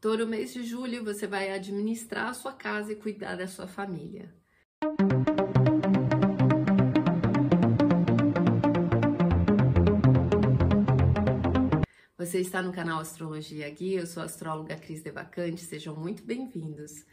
Todo mês de julho você vai administrar a sua casa e cuidar da sua família. Você está no canal Astrologia Guia, eu sou a astróloga Cris Devacante, sejam muito bem-vindos.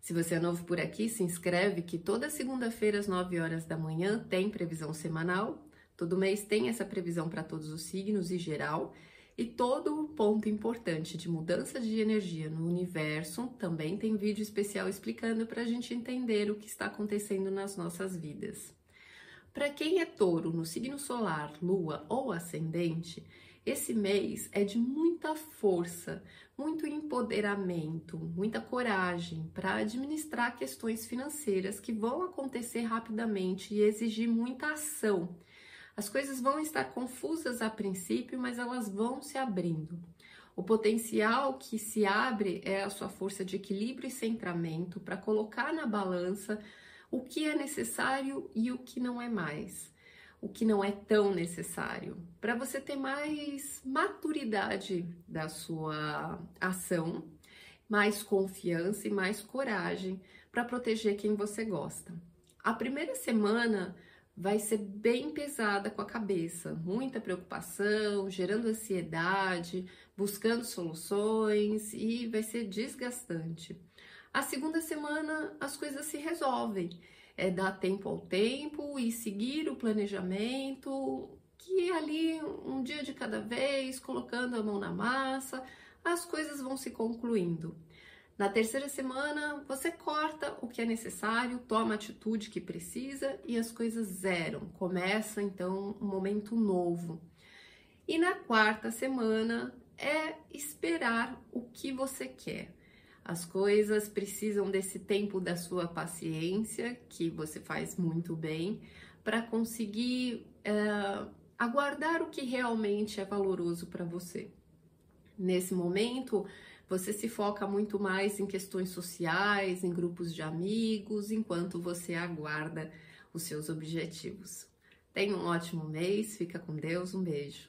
Se você é novo por aqui, se inscreve que toda segunda-feira às 9 horas da manhã tem previsão semanal. Todo mês tem essa previsão para todos os signos e geral. E todo ponto importante de mudança de energia no universo também tem vídeo especial explicando para a gente entender o que está acontecendo nas nossas vidas. Para quem é touro no signo solar, lua ou ascendente, esse mês é de muita força, muito empoderamento, muita coragem para administrar questões financeiras que vão acontecer rapidamente e exigir muita ação. As coisas vão estar confusas a princípio, mas elas vão se abrindo. O potencial que se abre é a sua força de equilíbrio e centramento para colocar na balança o que é necessário e o que não é mais o que não é tão necessário, para você ter mais maturidade da sua ação, mais confiança e mais coragem para proteger quem você gosta. A primeira semana vai ser bem pesada com a cabeça, muita preocupação, gerando ansiedade, buscando soluções e vai ser desgastante. A segunda semana as coisas se resolvem é dar tempo ao tempo e seguir o planejamento, que ali um dia de cada vez, colocando a mão na massa, as coisas vão se concluindo. Na terceira semana, você corta o que é necessário, toma a atitude que precisa e as coisas zeram. Começa então um momento novo. E na quarta semana é esperar o que você quer. As coisas precisam desse tempo da sua paciência, que você faz muito bem, para conseguir é, aguardar o que realmente é valoroso para você. Nesse momento, você se foca muito mais em questões sociais, em grupos de amigos, enquanto você aguarda os seus objetivos. Tenha um ótimo mês, fica com Deus, um beijo.